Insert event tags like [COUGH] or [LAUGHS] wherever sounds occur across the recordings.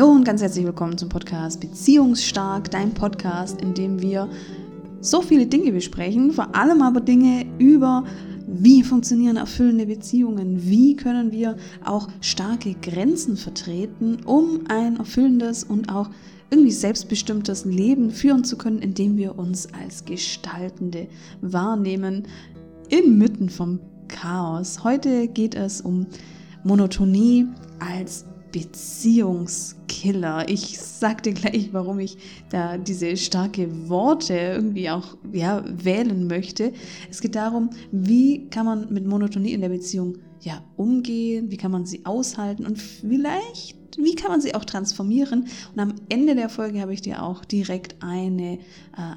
Hallo und ganz herzlich willkommen zum Podcast Beziehungsstark, dein Podcast, in dem wir so viele Dinge besprechen, vor allem aber Dinge über wie funktionieren erfüllende Beziehungen, wie können wir auch starke Grenzen vertreten, um ein erfüllendes und auch irgendwie selbstbestimmtes Leben führen zu können, indem wir uns als Gestaltende wahrnehmen, inmitten vom Chaos. Heute geht es um Monotonie als Beziehungskiller. Ich sag dir gleich, warum ich da diese starke Worte irgendwie auch ja, wählen möchte. Es geht darum, wie kann man mit Monotonie in der Beziehung ja, umgehen, wie kann man sie aushalten und vielleicht, wie kann man sie auch transformieren. Und am Ende der Folge habe ich dir auch direkt eine, äh,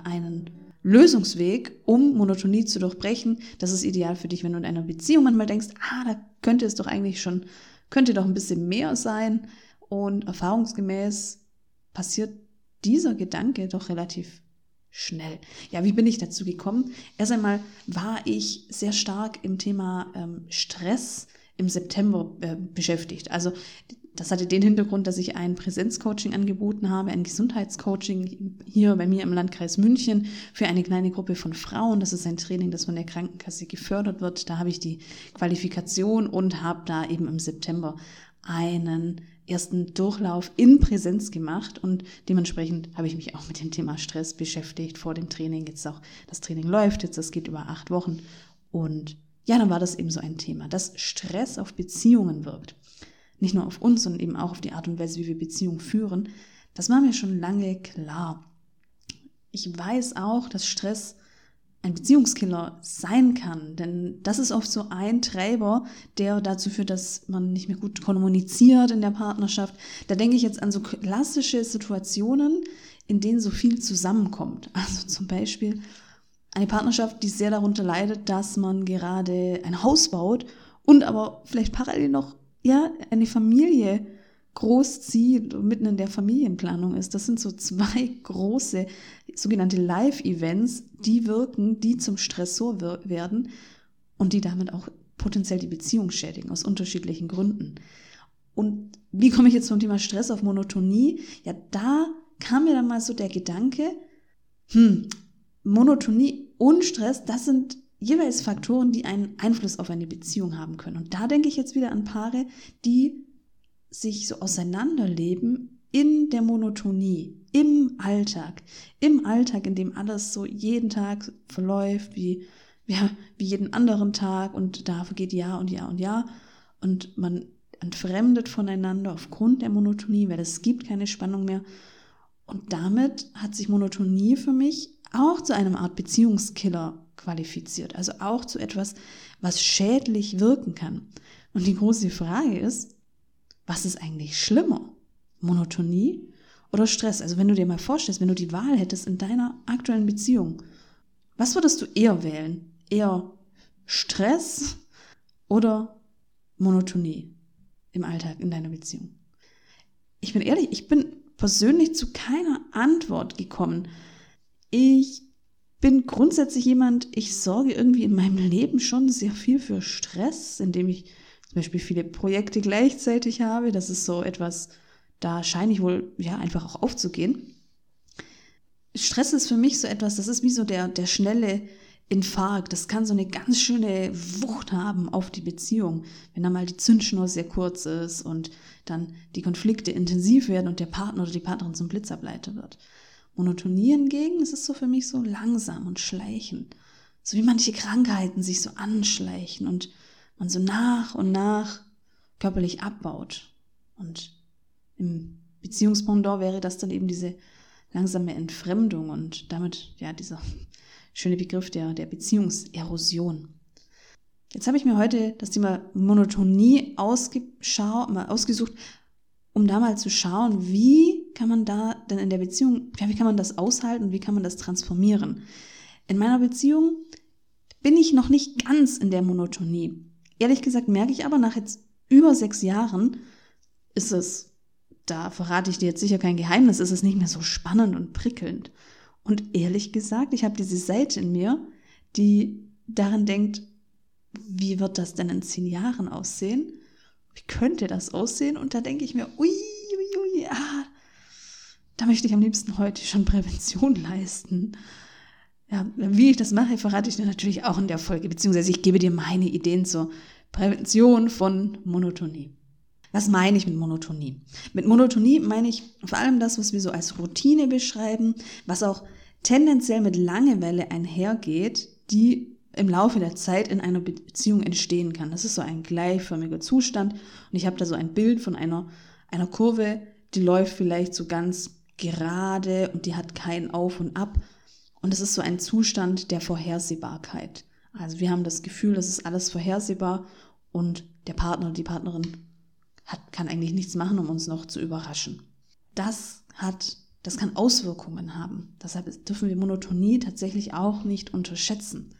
einen Lösungsweg, um Monotonie zu durchbrechen. Das ist ideal für dich, wenn du in einer Beziehung manchmal denkst, ah, da könnte es doch eigentlich schon könnte doch ein bisschen mehr sein. Und erfahrungsgemäß passiert dieser Gedanke doch relativ schnell. Ja, wie bin ich dazu gekommen? Erst einmal war ich sehr stark im Thema ähm, Stress im September äh, beschäftigt. Also das hatte den Hintergrund, dass ich ein Präsenzcoaching angeboten habe, ein Gesundheitscoaching hier bei mir im Landkreis München für eine kleine Gruppe von Frauen. Das ist ein Training, das von der Krankenkasse gefördert wird. Da habe ich die Qualifikation und habe da eben im September einen ersten Durchlauf in Präsenz gemacht und dementsprechend habe ich mich auch mit dem Thema Stress beschäftigt vor dem Training. Jetzt auch das Training läuft jetzt, das geht über acht Wochen und ja, dann war das eben so ein Thema, dass Stress auf Beziehungen wirkt nicht nur auf uns, sondern eben auch auf die Art und Weise, wie wir Beziehungen führen, das war mir schon lange klar. Ich weiß auch, dass Stress ein Beziehungskiller sein kann, denn das ist oft so ein Treiber, der dazu führt, dass man nicht mehr gut kommuniziert in der Partnerschaft. Da denke ich jetzt an so klassische Situationen, in denen so viel zusammenkommt. [LAUGHS] Also zum Beispiel eine Partnerschaft, die sehr darunter leidet, dass man gerade ein Haus baut und aber vielleicht parallel noch ja, eine Familie großzieht mitten in der Familienplanung ist. Das sind so zwei [LAUGHS] große sogenannte Live-Events, die wirken, die zum Stressor werden und die damit auch potenziell die Beziehung schädigen aus unterschiedlichen Gründen. Und wie komme ich jetzt zum Thema Stress auf Monotonie? Ja, da kam mir dann mal so der Gedanke, hm, Monotonie und Stress, das sind jeweils Faktoren, die einen Einfluss auf eine Beziehung haben können. Und da denke ich jetzt wieder an Paare, die sich so auseinanderleben in der Monotonie, im Alltag, im Alltag, in dem alles so jeden Tag verläuft, wie, ja, wie jeden anderen Tag und da vergeht Jahr und Jahr und Jahr und man entfremdet voneinander aufgrund der Monotonie, weil es gibt keine Spannung mehr. Und damit hat sich Monotonie für mich auch zu einer Art Beziehungskiller qualifiziert, also auch zu etwas, was schädlich wirken kann. Und die große Frage ist, was ist eigentlich schlimmer? Monotonie oder Stress? Also wenn du dir mal vorstellst, wenn du die Wahl hättest in deiner aktuellen Beziehung, was würdest du eher wählen? Eher Stress oder Monotonie im Alltag, in deiner Beziehung? Ich bin ehrlich, ich bin persönlich zu keiner Antwort gekommen. Ich bin grundsätzlich jemand, ich sorge irgendwie in meinem Leben schon sehr viel für Stress, indem ich zum Beispiel viele Projekte gleichzeitig habe. Das ist so etwas, da scheine ich wohl ja einfach auch aufzugehen. Stress ist für mich so etwas, das ist wie so der, der schnelle Infarkt. Das kann so eine ganz schöne Wucht haben auf die Beziehung, wenn da mal die Zündschnur sehr kurz ist und dann die Konflikte intensiv werden und der Partner oder die Partnerin zum Blitzableiter wird. Monotonie hingegen, das ist so für mich so langsam und schleichend. So wie manche Krankheiten sich so anschleichen und man so nach und nach körperlich abbaut. Und im Beziehungspendant wäre das dann eben diese langsame Entfremdung und damit ja dieser schöne Begriff der, der Beziehungserosion. Jetzt habe ich mir heute das Thema Monotonie ausgesucht, um da mal zu schauen, wie kann man da denn in der Beziehung, ja, wie kann man das aushalten und wie kann man das transformieren? In meiner Beziehung bin ich noch nicht ganz in der Monotonie. Ehrlich gesagt merke ich aber nach jetzt über sechs Jahren ist es, da verrate ich dir jetzt sicher kein Geheimnis, ist es nicht mehr so spannend und prickelnd. Und ehrlich gesagt, ich habe diese Seite in mir, die daran denkt, wie wird das denn in zehn Jahren aussehen? wie könnte das aussehen? Und da denke ich mir, ui, ui, ui, ah, da möchte ich am liebsten heute schon Prävention [LAUGHS] leisten. Ja, wie ich das mache, verrate ich dir natürlich auch in der Folge, beziehungsweise ich gebe dir meine Ideen zur Prävention von Monotonie. Was meine ich mit Monotonie? Mit Monotonie meine ich vor allem das, was wir so als Routine beschreiben, was auch tendenziell mit Langeweile einhergeht, die im Laufe der Zeit in einer Beziehung entstehen kann. Das ist so ein gleichförmiger Zustand. Und ich habe da so ein Bild von einer, einer Kurve, die läuft vielleicht so ganz gerade und die hat kein Auf und Ab. Und es ist so ein Zustand der Vorhersehbarkeit. Also wir haben das Gefühl, das ist alles vorhersehbar und der Partner die Partnerin hat, kann eigentlich nichts machen, um uns noch zu überraschen. Das hat, das kann Auswirkungen haben. Deshalb dürfen wir Monotonie tatsächlich auch nicht unterschätzen.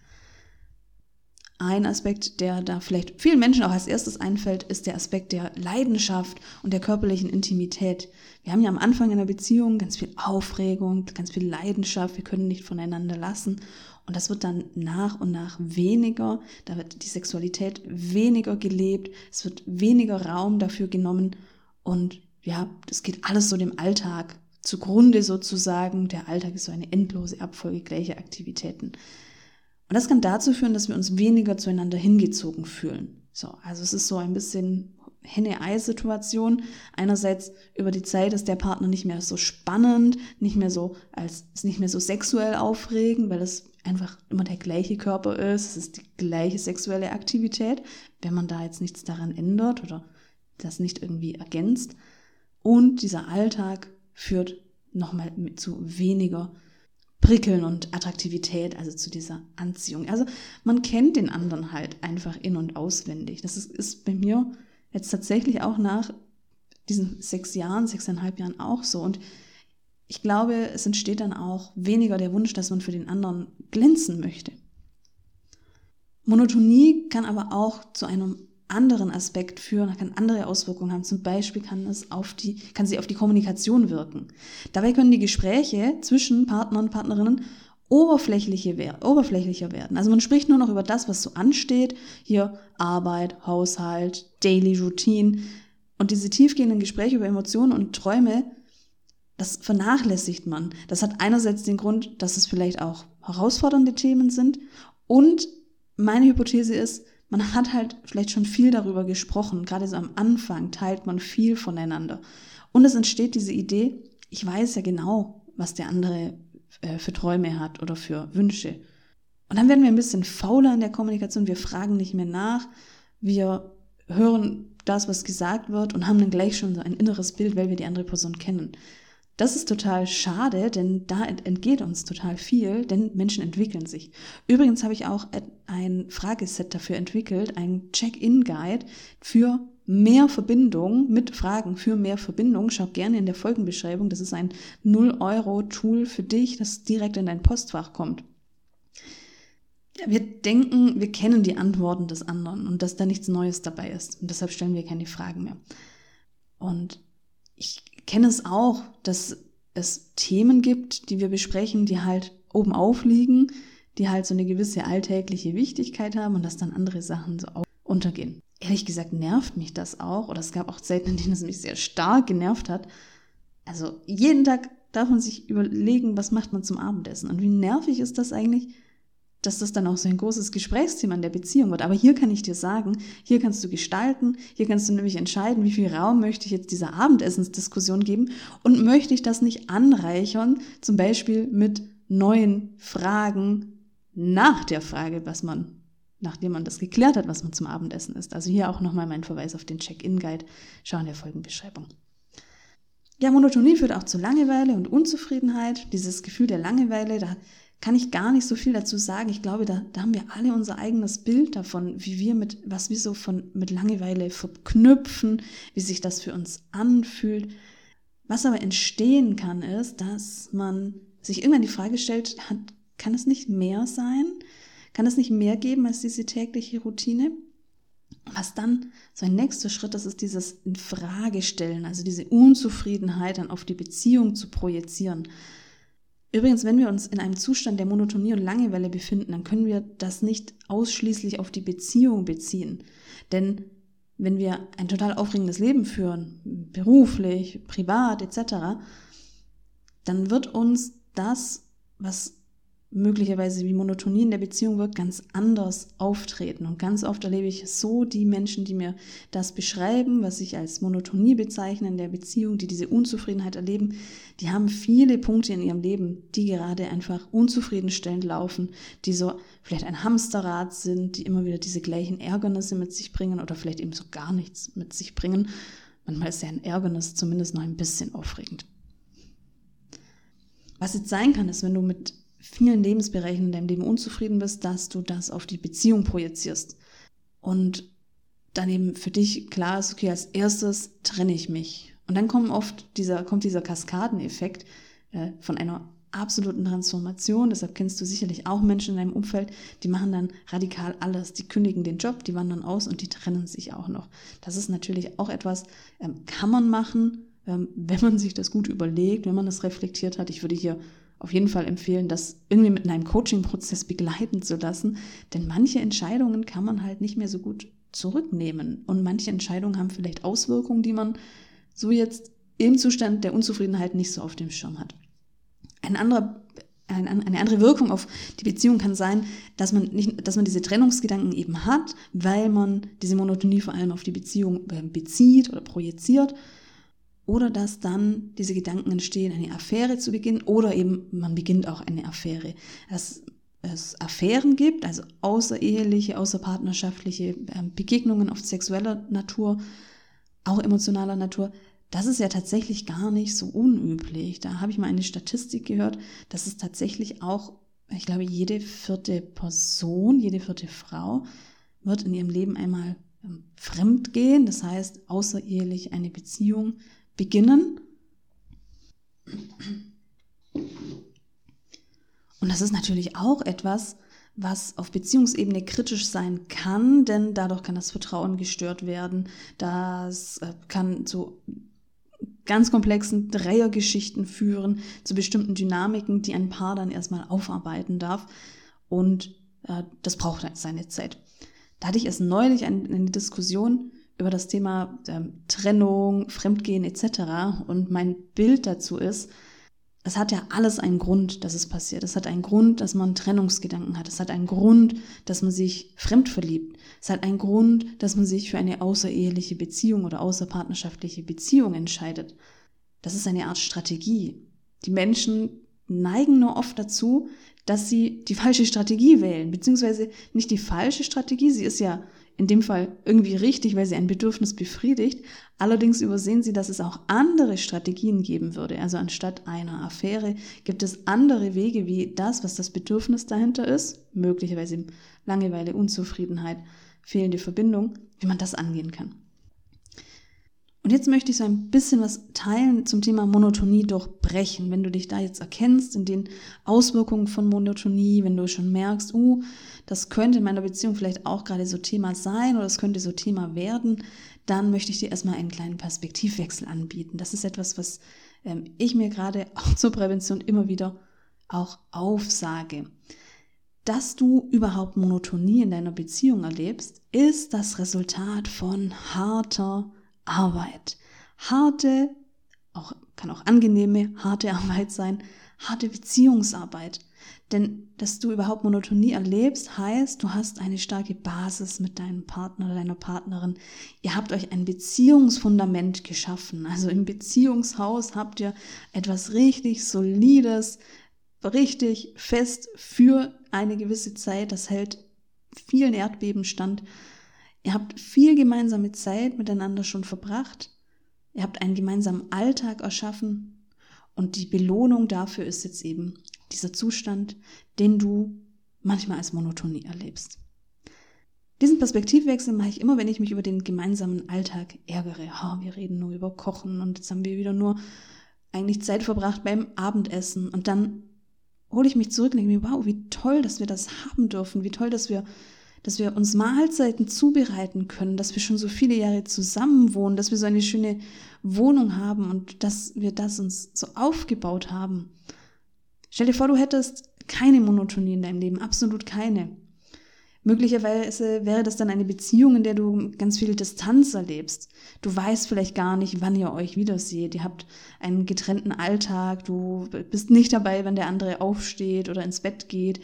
Ein Aspekt, der da vielleicht vielen Menschen auch als erstes einfällt, ist der Aspekt der Leidenschaft und der körperlichen Intimität. Wir haben ja am Anfang einer Beziehung ganz viel Aufregung, ganz viel Leidenschaft, wir können nicht voneinander lassen. Und das wird dann nach und nach weniger, da wird die Sexualität weniger gelebt, es wird weniger Raum dafür genommen und ja, das geht alles so dem Alltag zugrunde sozusagen. Der Alltag ist so eine endlose Abfolge gleicher Aktivitäten. Und das kann dazu führen, dass wir uns weniger zueinander hingezogen fühlen. So, also es ist so ein bisschen Henne-Ei-Situation. Einerseits über die Zeit ist der Partner nicht mehr so spannend, nicht mehr so als ist nicht mehr so sexuell aufregend, weil es einfach immer der gleiche Körper ist, es ist die gleiche sexuelle Aktivität, wenn man da jetzt nichts daran ändert oder das nicht irgendwie ergänzt. Und dieser Alltag führt nochmal zu weniger Prickeln und Attraktivität, also zu dieser Anziehung. Also man kennt den anderen halt einfach in und auswendig. Das ist, ist bei mir jetzt tatsächlich auch nach diesen sechs Jahren, sechseinhalb Jahren auch so. Und ich glaube, es entsteht dann auch weniger der Wunsch, dass man für den anderen glänzen möchte. Monotonie kann aber auch zu einem anderen Aspekt führen, kann andere Auswirkungen haben. Zum Beispiel kann es auf die, kann sie auf die Kommunikation wirken. Dabei können die Gespräche zwischen Partnern und Partnerinnen oberflächlicher werden. Also man spricht nur noch über das, was so ansteht. Hier Arbeit, Haushalt, Daily Routine. Und diese tiefgehenden Gespräche über Emotionen und Träume, das vernachlässigt man. Das hat einerseits den Grund, dass es vielleicht auch herausfordernde Themen sind. Und meine Hypothese ist, man hat halt vielleicht schon viel darüber gesprochen. Gerade so am Anfang teilt man viel voneinander. Und es entsteht diese Idee, ich weiß ja genau, was der andere äh, für Träume hat oder für Wünsche. Und dann werden wir ein bisschen fauler in der Kommunikation. Wir fragen nicht mehr nach. Wir hören das, was gesagt wird und haben dann gleich schon so ein inneres Bild, weil wir die andere Person kennen. Das ist total schade, denn da entgeht uns total viel, denn Menschen entwickeln sich. Übrigens habe ich auch ein Frageset dafür entwickelt, ein Check-in-Guide für mehr Verbindung mit Fragen für mehr Verbindung. Schau gerne in der Folgenbeschreibung. Das ist ein 0-Euro-Tool für dich, das direkt in dein Postfach kommt. Wir denken, wir kennen die Antworten des anderen und dass da nichts Neues dabei ist. Und deshalb stellen wir keine Fragen mehr. Und ich kenne es auch, dass es Themen gibt, die wir besprechen, die halt oben aufliegen, die halt so eine gewisse alltägliche Wichtigkeit haben und dass dann andere Sachen so untergehen. Ehrlich gesagt nervt mich das auch, oder es gab auch Zeiten, in denen es mich sehr stark genervt hat. Also jeden Tag darf man sich überlegen, was macht man zum Abendessen und wie nervig ist das eigentlich, dass das dann auch so ein großes Gesprächsthema in der Beziehung wird. Aber hier kann ich dir sagen, hier kannst du gestalten, hier kannst du nämlich entscheiden, wie viel Raum möchte ich jetzt dieser Abendessensdiskussion geben und möchte ich das nicht anreichern, zum Beispiel mit neuen Fragen nach der Frage, was man, nachdem man das geklärt hat, was man zum Abendessen isst. Also hier auch nochmal mein Verweis auf den Check-in-Guide. Schau in der Folgenbeschreibung. Ja, Monotonie führt auch zu Langeweile und Unzufriedenheit. Dieses Gefühl der Langeweile, da kann ich gar nicht so viel dazu sagen. Ich glaube, da, da haben wir alle unser eigenes Bild davon, wie wir mit, was wir so von, mit Langeweile verknüpfen, wie sich das für uns anfühlt. Was aber entstehen kann, ist, dass man sich irgendwann die Frage stellt, hat, kann es nicht mehr sein? Kann es nicht mehr geben als diese tägliche Routine? Was dann so ein nächster Schritt ist, ist dieses Infragestellen, also diese Unzufriedenheit dann auf die Beziehung zu projizieren. Übrigens, wenn wir uns in einem Zustand der Monotonie und Langeweile befinden, dann können wir das nicht ausschließlich auf die Beziehung beziehen. Denn wenn wir ein total aufregendes Leben führen, beruflich, privat etc., dann wird uns das, was möglicherweise wie Monotonie in der Beziehung wirkt, ganz anders auftreten. Und ganz oft erlebe ich so die Menschen, die mir das beschreiben, was ich als Monotonie bezeichne in der Beziehung, die diese Unzufriedenheit erleben, die haben viele Punkte in ihrem Leben, die gerade einfach unzufriedenstellend laufen, die so vielleicht ein Hamsterrad sind, die immer wieder diese gleichen Ärgernisse mit sich bringen oder vielleicht eben so gar nichts mit sich bringen. Manchmal ist ja ein Ärgernis zumindest noch ein bisschen aufregend. Was jetzt sein kann, ist, wenn du mit vielen Lebensbereichen in deinem Leben unzufrieden bist, dass du das auf die Beziehung projizierst. Und dann eben für dich klar ist, okay, als erstes trenne ich mich. Und dann kommt oft dieser, kommt dieser Kaskadeneffekt äh, von einer absoluten Transformation. Deshalb kennst du sicherlich auch Menschen in deinem Umfeld, die machen dann radikal alles. Die kündigen den Job, die wandern aus und die trennen sich auch noch. Das ist natürlich auch etwas, ähm, kann man machen, ähm, wenn man sich das gut überlegt, wenn man das reflektiert hat. Ich würde hier auf jeden Fall empfehlen, das irgendwie mit einem Coaching-Prozess begleiten zu lassen, denn manche Entscheidungen kann man halt nicht mehr so gut zurücknehmen. Und manche Entscheidungen haben vielleicht Auswirkungen, die man so jetzt im Zustand der Unzufriedenheit nicht so auf dem Schirm hat. Ein anderer eine andere Wirkung auf die Beziehung kann sein, dass man, nicht, dass man diese Trennungsgedanken eben hat, weil man diese Monotonie vor allem auf die Beziehung äh, bezieht oder projiziert oder dass dann diese Gedanken entstehen, eine Affäre zu beginnen oder eben man beginnt auch eine Affäre. Dass es Affären gibt, also außereheliche, außerpartnerschaftliche ähm, Begegnungen auf sexueller Natur, auch emotionaler Natur, das ist ja tatsächlich gar nicht so unüblich. Da habe ich mal eine Statistik gehört, dass es tatsächlich auch, ich glaube, jede vierte Person, jede vierte Frau wird in ihrem Leben einmal ähm, fremd gehen, das heißt außerehelich eine Beziehung beginnen. Und das ist natürlich auch etwas, was auf Beziehungsebene kritisch sein kann, denn dadurch kann das Vertrauen gestört werden. Das äh, kann zu ganz komplexen Dreiergeschichten führen, zu bestimmten Dynamiken, die ein Paar dann erstmal aufarbeiten darf. Und äh, das braucht seine Zeit. Da hatte ich erst neulich eine, eine Diskussion über das Thema ähm, Trennung, Fremdgehen etc. Und mein Bild dazu ist, es hat ja alles einen Grund, dass es passiert. Es hat einen Grund, dass man Trennungsgedanken hat. Es hat einen Grund, dass man sich fremd verliebt. Es hat einen Grund, dass man sich für eine außereheliche Beziehung oder außerpartnerschaftliche Beziehung entscheidet. Das ist eine Art Strategie. Die Menschen neigen nur oft dazu, dass sie die falsche Strategie wählen, beziehungsweise nicht die falsche Strategie, sie ist ja in dem Fall irgendwie richtig, weil sie ein Bedürfnis befriedigt. Allerdings übersehen sie, dass es auch andere Strategien geben würde. Also anstatt einer Affäre gibt es andere Wege, wie das, was das Bedürfnis dahinter ist, möglicherweise Langeweile, Unzufriedenheit, fehlende Verbindung, wie man das angehen kann. Und jetzt möchte ich so ein bisschen was teilen zum Thema Monotonie durchbrechen. Wenn du dich da jetzt erkennst in den Auswirkungen von Monotonie, wenn du schon merkst, uh, das könnte in meiner Beziehung vielleicht auch gerade so Thema sein oder es könnte so Thema werden, dann möchte ich dir erstmal einen kleinen Perspektivwechsel anbieten. Das ist etwas, was ähm, ich mir gerade [LAUGHS] auch zur Prävention immer wieder auch aufsage. Dass du überhaupt Monotonie in deiner Beziehung erlebst, ist das Resultat von harter Arbeit. Harte, auch, kann auch angenehme, harte [LAUGHS] Arbeit sein, harte Beziehungsarbeit. Denn dass du überhaupt Monotonie erlebst, heißt, du hast eine starke Basis mit deinem Partner oder deiner Partnerin. Ihr habt euch ein Beziehungsfundament geschaffen. Also im Beziehungshaus habt ihr etwas richtig Solides, richtig fest für eine gewisse Zeit. Das hält vielen Erdbeben stand. Ihr habt viel gemeinsame Zeit miteinander schon verbracht. Ihr habt einen gemeinsamen Alltag erschaffen. Und die Belohnung dafür ist jetzt eben dieser Zustand, den du manchmal als Monotonie erlebst. Diesen Perspektivwechsel mache ich immer, wenn ich mich über den gemeinsamen Alltag ärgere. Oh, wir reden nur über Kochen und jetzt haben wir wieder nur eigentlich Zeit verbracht beim Abendessen. Und dann hole ich mich zurück und denke mir, wow, wie toll, dass wir das haben dürfen, wie toll, dass wir dass wir uns Mahlzeiten zubereiten können, dass wir schon so viele Jahre zusammen wohnen, dass wir so eine schöne Wohnung haben und dass wir das uns so aufgebaut haben. Stell dir vor, du hättest keine Monotonie in deinem Leben, absolut keine. Möglicherweise wäre das dann eine Beziehung, in der du ganz viel Distanz erlebst. Du weißt vielleicht gar nicht, wann ihr euch wiederseht. Ihr habt einen getrennten Alltag. Du bist nicht dabei, wenn der andere aufsteht oder ins Bett geht.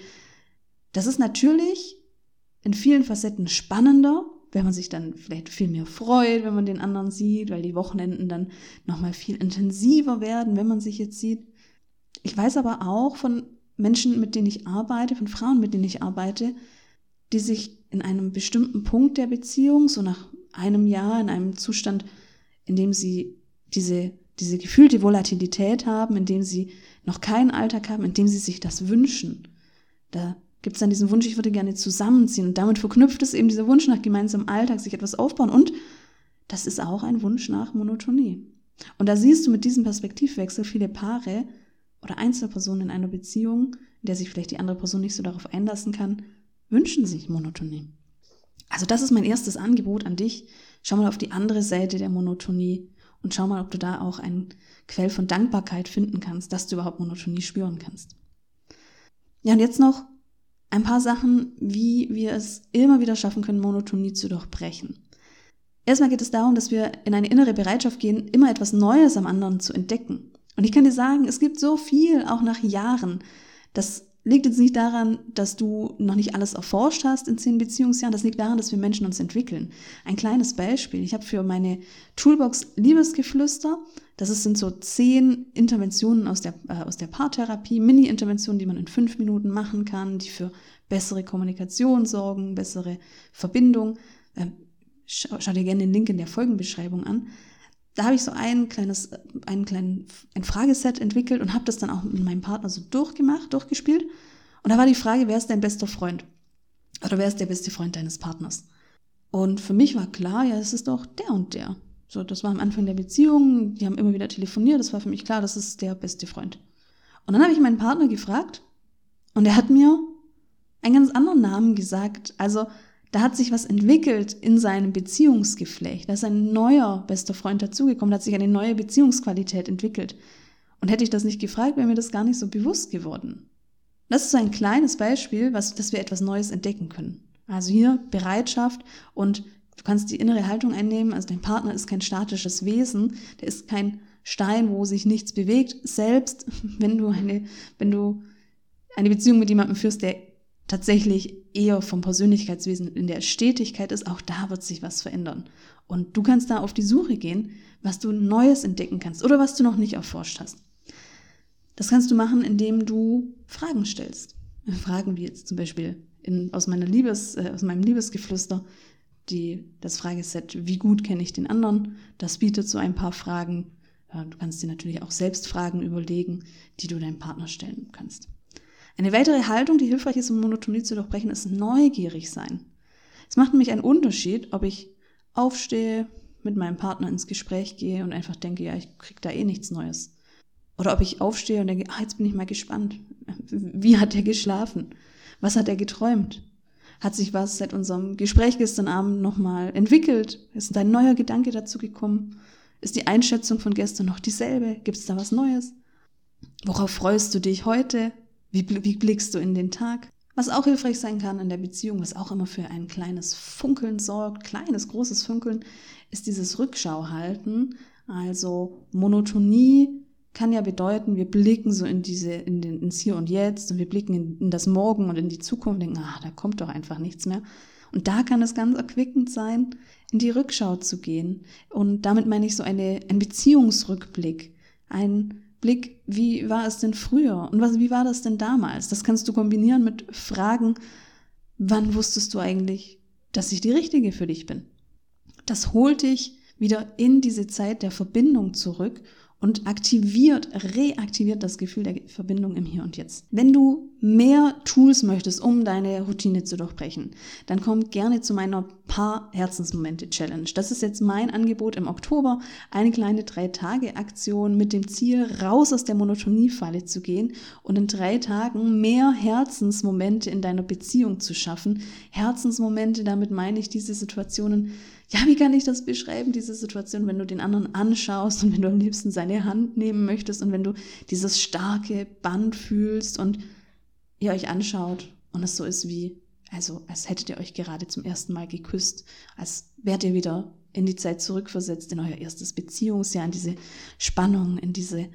Das ist natürlich in vielen Facetten spannender, wenn man sich dann vielleicht viel mehr freut, wenn man den anderen sieht, weil die Wochenenden dann nochmal viel intensiver werden, wenn man sich jetzt sieht. Ich weiß aber auch von Menschen, mit denen ich arbeite, von Frauen, mit denen ich arbeite, die sich in einem bestimmten Punkt der Beziehung, so nach einem Jahr, in einem Zustand, in dem sie diese, diese gefühlte Volatilität haben, in dem sie noch keinen Alltag haben, in dem sie sich das wünschen. Da gibt es dann diesen Wunsch, ich würde gerne zusammenziehen. Und damit verknüpft es eben dieser Wunsch nach gemeinsamem Alltag, sich etwas aufbauen. Und das ist auch ein Wunsch nach Monotonie. Und da siehst du mit diesem Perspektivwechsel viele Paare oder Einzelpersonen in einer Beziehung, in der sich vielleicht die andere Person nicht so darauf einlassen kann, wünschen sich Monotonie. Also das ist mein erstes Angebot an dich. Schau mal auf die andere Seite der Monotonie und schau mal, ob du da auch einen Quell von Dankbarkeit finden kannst, dass du überhaupt Monotonie spüren kannst. Ja, und jetzt noch ein paar Sachen, wie wir es immer wieder schaffen können, Monotonie zu durchbrechen. Erstmal geht es darum, dass wir in eine innere Bereitschaft gehen, immer etwas Neues am anderen zu entdecken. Und ich kann dir sagen, es gibt so viel, auch nach Jahren, das liegt jetzt nicht daran, dass du noch nicht alles erforscht hast in zehn Beziehungsjahren. Das liegt daran, dass wir Menschen uns entwickeln. Ein kleines Beispiel. Ich habe für meine Toolbox Liebesgeflüster, das sind so zehn Interventionen aus der, äh, aus der Paartherapie, Mini-Interventionen, die man in fünf Minuten machen kann, die für bessere Kommunikation sorgen, bessere Verbindung. Äh, schau, schau dir gerne den Link in der Folgenbeschreibung an da habe ich so ein kleines, einen kleinen, ein Frageset entwickelt und habe das dann auch mit meinem Partner so durchgemacht, durchgespielt. Und da war die Frage, wer ist dein bester Freund? Oder wer ist der beste Freund deines Partners? Und für mich war klar, ja, es ist doch der und der. So, das war am Anfang der Beziehung, die haben immer wieder telefoniert, das war für mich klar, das ist der beste Freund. Und dann habe ich meinen Partner gefragt und er hat mir einen ganz anderen Namen gesagt. Also da hat sich was entwickelt in seinem Beziehungsgeflecht. Da ist ein neuer bester Freund dazugekommen, da hat sich eine neue Beziehungsqualität entwickelt. Und hätte ich das nicht gefragt, wäre mir das gar nicht so bewusst geworden. Das ist so ein kleines Beispiel, was, dass wir etwas Neues entdecken können. Also hier Bereitschaft und du kannst die innere Haltung einnehmen. Also dein Partner ist kein statisches Wesen, der ist kein Stein, wo sich nichts bewegt. Selbst [LAUGHS] wenn du eine, wenn du eine Beziehung mit jemandem führst, der tatsächlich eher vom Persönlichkeitswesen in der Stetigkeit ist, auch da wird sich was verändern. Und du kannst da auf die Suche gehen, was du Neues entdecken kannst oder was du noch nicht erforscht hast. Das kannst du machen, indem du Fragen stellst. Fragen wie jetzt zum Beispiel in, aus, meiner Liebes, äh, aus meinem Liebesgeflüster, die, das Frageset, wie gut kenne ich den anderen, das bietet so ein paar Fragen. Ja, du kannst dir natürlich auch selbst Fragen überlegen, die du deinem Partner stellen kannst. Eine weitere Haltung, die hilfreich ist, um Monotonie zu durchbrechen, ist neugierig sein. Es macht nämlich einen Unterschied, ob ich aufstehe, mit meinem Partner ins Gespräch gehe und einfach denke, ja, ich krieg da eh nichts Neues. Oder ob ich aufstehe und denke, ah, jetzt bin ich mal gespannt. Wie hat er geschlafen? Was hat er geträumt? Hat sich was seit unserem Gespräch gestern Abend nochmal entwickelt? Ist ein neuer Gedanke dazu gekommen? Ist die Einschätzung von gestern noch dieselbe? Gibt es da was Neues? Worauf freust du dich heute? Wie, wie blickst du in den Tag? Was auch hilfreich sein kann in der Beziehung, was auch immer für ein kleines Funkeln sorgt, kleines, großes Funkeln, ist dieses Rückschauhalten. Also Monotonie kann ja bedeuten, wir blicken so in diese, in den, ins Hier und Jetzt und wir blicken in, in das Morgen und in die Zukunft und denken, ah, da kommt doch einfach nichts mehr. Und da kann es ganz erquickend sein, in die Rückschau zu gehen. Und damit meine ich so eine, ein Beziehungsrückblick, ein Blick, wie war es denn früher und was, wie war das denn damals? Das kannst du kombinieren mit Fragen, wann wusstest du eigentlich, dass ich die Richtige für dich bin? Das holt dich wieder in diese Zeit der Verbindung zurück und aktiviert, reaktiviert das Gefühl der Verbindung im Hier und Jetzt. Wenn du mehr Tools möchtest, um deine Routine zu durchbrechen, dann komm gerne zu meiner Paar Herzensmomente Challenge. Das ist jetzt mein Angebot im Oktober, eine kleine drei Tage Aktion mit dem Ziel, raus aus der Monotoniefalle zu gehen und in drei Tagen mehr Herzensmomente in deiner Beziehung zu schaffen. Herzensmomente, damit meine ich diese Situationen, ja, wie kann ich das beschreiben, diese Situation, wenn du den anderen anschaust und wenn du am liebsten seine Hand nehmen möchtest und wenn du dieses starke Band fühlst und ihr euch anschaut und es so ist wie Also als hättet ihr euch gerade zum ersten Mal geküsst, als wärt ihr wieder in die Zeit zurückversetzt, in euer erstes Beziehungsjahr, in diese Spannung, in diese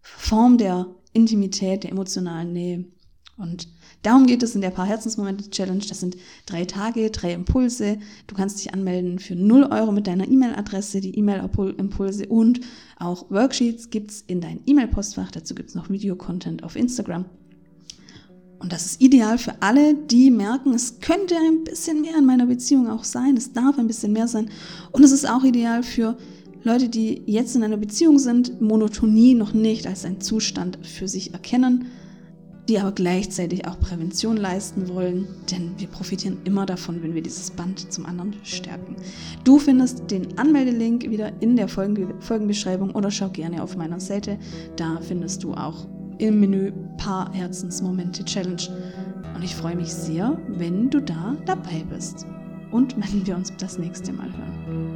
Form der Intimität, der emotionalen Nähe. Und darum geht es in der Paar Herzensmomente Challenge. Das sind drei Tage, drei Impulse. Du kannst dich anmelden für 0 Euro mit deiner E-Mail-Adresse, die E-Mail-Impulse und auch Worksheets gibt's in dein E-Mail-Postfach. Dazu gibt's noch Videocontent auf Instagram. Und das ist ideal für alle, die merken, es könnte ein bisschen mehr in meiner Beziehung auch sein, es darf ein bisschen mehr sein. Und es ist auch ideal für Leute, die jetzt in einer Beziehung sind, Monotonie noch nicht als ein Zustand für sich erkennen, die aber gleichzeitig auch Prävention leisten wollen, denn wir profitieren immer davon, wenn wir dieses Band zum anderen stärken. Du findest den Anmeldelink wieder in der Folgenbeschreibung oder schau gerne auf meiner Seite, da findest du auch im Menü Paar Herzensmomente Challenge. Und ich freue mich sehr, wenn du da dabei bist. Und wenn wir uns das nächste Mal hören.